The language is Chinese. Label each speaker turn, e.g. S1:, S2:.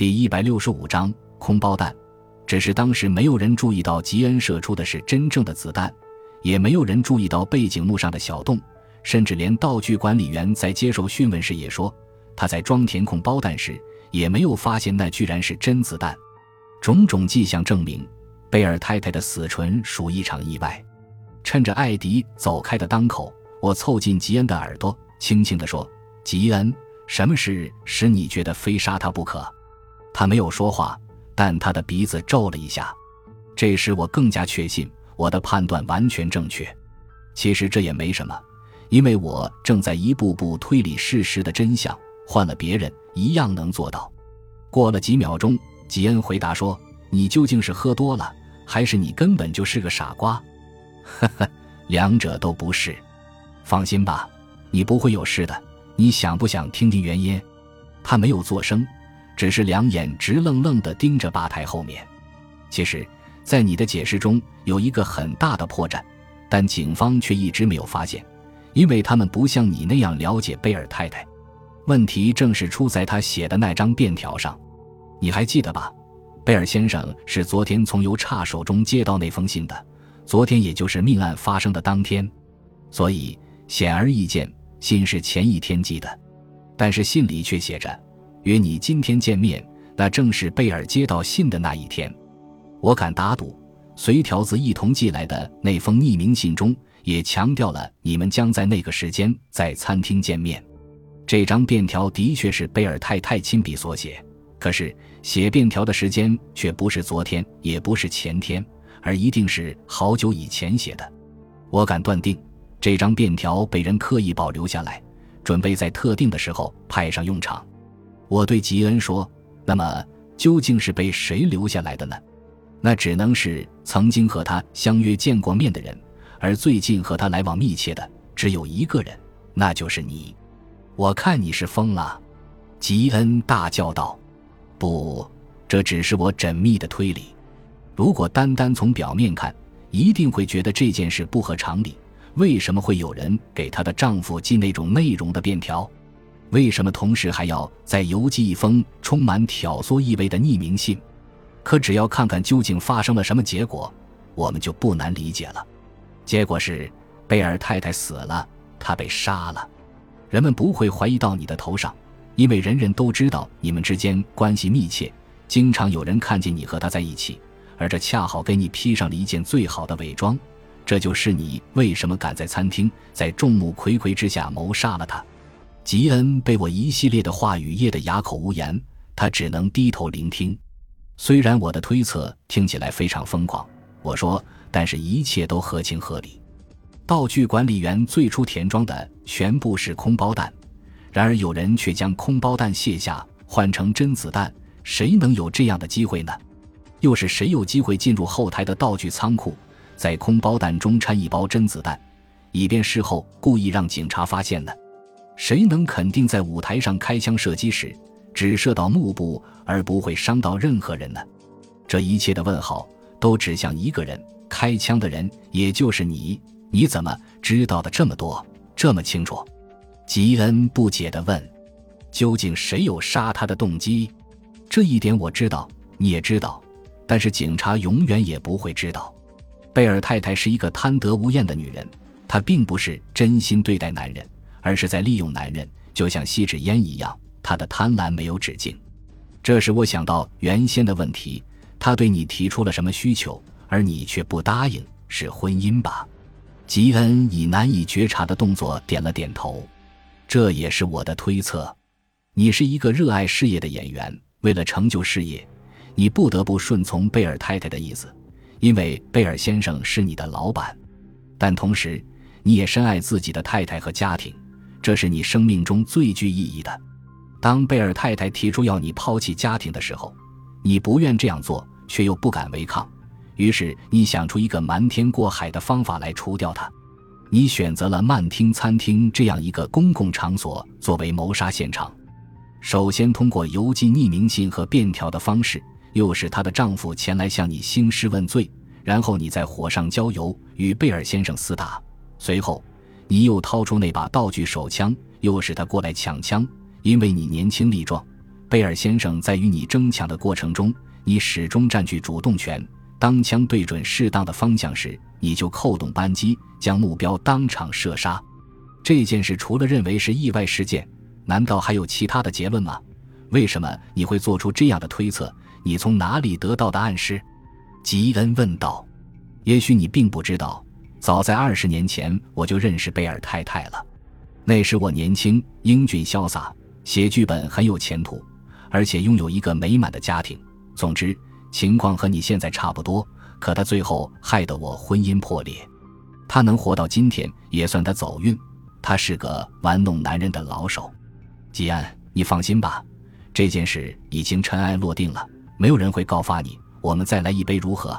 S1: 第一百六十五章空包弹。只是当时没有人注意到吉恩射出的是真正的子弹，也没有人注意到背景幕上的小洞，甚至连道具管理员在接受讯问时也说，他在装填空包弹时也没有发现那居然是真子弹。种种迹象证明，贝尔太太的死纯属一场意外。趁着艾迪走开的当口，我凑近吉恩的耳朵，轻轻地说：“吉恩，什么事使你觉得非杀他不可？”他没有说话。但他的鼻子皱了一下，这时我更加确信我的判断完全正确。其实这也没什么，因为我正在一步步推理事实的真相，换了别人一样能做到。过了几秒钟，吉恩回答说：“你究竟是喝多了，还是你根本就是个傻瓜？”呵呵，两者都不是。放心吧，你不会有事的。你想不想听听原因？他没有作声。只是两眼直愣愣地盯着吧台后面。其实，在你的解释中有一个很大的破绽，但警方却一直没有发现，因为他们不像你那样了解贝尔太太。问题正是出在他写的那张便条上。你还记得吧？贝尔先生是昨天从邮差手中接到那封信的，昨天也就是命案发生的当天。所以显而易见，信是前一天寄的，但是信里却写着。约你今天见面，那正是贝尔接到信的那一天。我敢打赌，随条子一同寄来的那封匿名信中也强调了你们将在那个时间在餐厅见面。这张便条的确是贝尔太太亲笔所写，可是写便条的时间却不是昨天，也不是前天，而一定是好久以前写的。我敢断定，这张便条被人刻意保留下来，准备在特定的时候派上用场。我对吉恩说：“那么究竟是被谁留下来的呢？那只能是曾经和他相约见过面的人，而最近和他来往密切的只有一个人，那就是你。我看你是疯了。”吉恩大叫道：“不，这只是我缜密的推理。如果单单从表面看，一定会觉得这件事不合常理。为什么会有人给她的丈夫寄那种内容的便条？”为什么同时还要再邮寄一封充满挑唆意味的匿名信？可只要看看究竟发生了什么结果，我们就不难理解了。结果是贝尔太太死了，她被杀了。人们不会怀疑到你的头上，因为人人都知道你们之间关系密切，经常有人看见你和他在一起，而这恰好给你披上了一件最好的伪装。这就是你为什么敢在餐厅，在众目睽睽之下谋杀了他。吉恩被我一系列的话语噎得哑口无言，他只能低头聆听。虽然我的推测听起来非常疯狂，我说，但是一切都合情合理。道具管理员最初填装的全部是空包弹，然而有人却将空包弹卸下，换成真子弹。谁能有这样的机会呢？又是谁有机会进入后台的道具仓库，在空包弹中掺一包真子弹，以便事后故意让警察发现呢？谁能肯定在舞台上开枪射击时只射到幕布而不会伤到任何人呢？这一切的问号都指向一个人：开枪的人，也就是你。你怎么知道的这么多，这么清楚？吉恩不解地问：“究竟谁有杀他的动机？这一点我知道，你也知道，但是警察永远也不会知道。贝尔太太是一个贪得无厌的女人，她并不是真心对待男人。”而是在利用男人，就像吸纸烟一样，他的贪婪没有止境。这使我想到原先的问题：他对你提出了什么需求，而你却不答应，是婚姻吧？吉恩以难以觉察的动作点了点头。这也是我的推测。你是一个热爱事业的演员，为了成就事业，你不得不顺从贝尔太太的意思，因为贝尔先生是你的老板。但同时，你也深爱自己的太太和家庭。这是你生命中最具意义的。当贝尔太太提出要你抛弃家庭的时候，你不愿这样做，却又不敢违抗。于是你想出一个瞒天过海的方法来除掉她。你选择了曼厅餐厅这样一个公共场所作为谋杀现场。首先通过邮寄匿名信和便条的方式，诱使她的丈夫前来向你兴师问罪，然后你在火上浇油，与贝尔先生厮打。随后。你又掏出那把道具手枪，又使他过来抢枪，因为你年轻力壮，贝尔先生在与你争抢的过程中，你始终占据主动权。当枪对准适当的方向时，你就扣动扳机，将目标当场射杀。这件事除了认为是意外事件，难道还有其他的结论吗？为什么你会做出这样的推测？你从哪里得到的暗示？吉恩问道。也许你并不知道，早在二十年前我就认识贝尔太太了。那时我年轻、英俊、潇洒，写剧本很有前途，而且拥有一个美满的家庭。总之，情况和你现在差不多。可他最后害得我婚姻破裂。他能活到今天，也算他走运。他是个玩弄男人的老手。吉安，你放心吧，这件事已经尘埃落定了，没有人会告发你。我们再来一杯如何？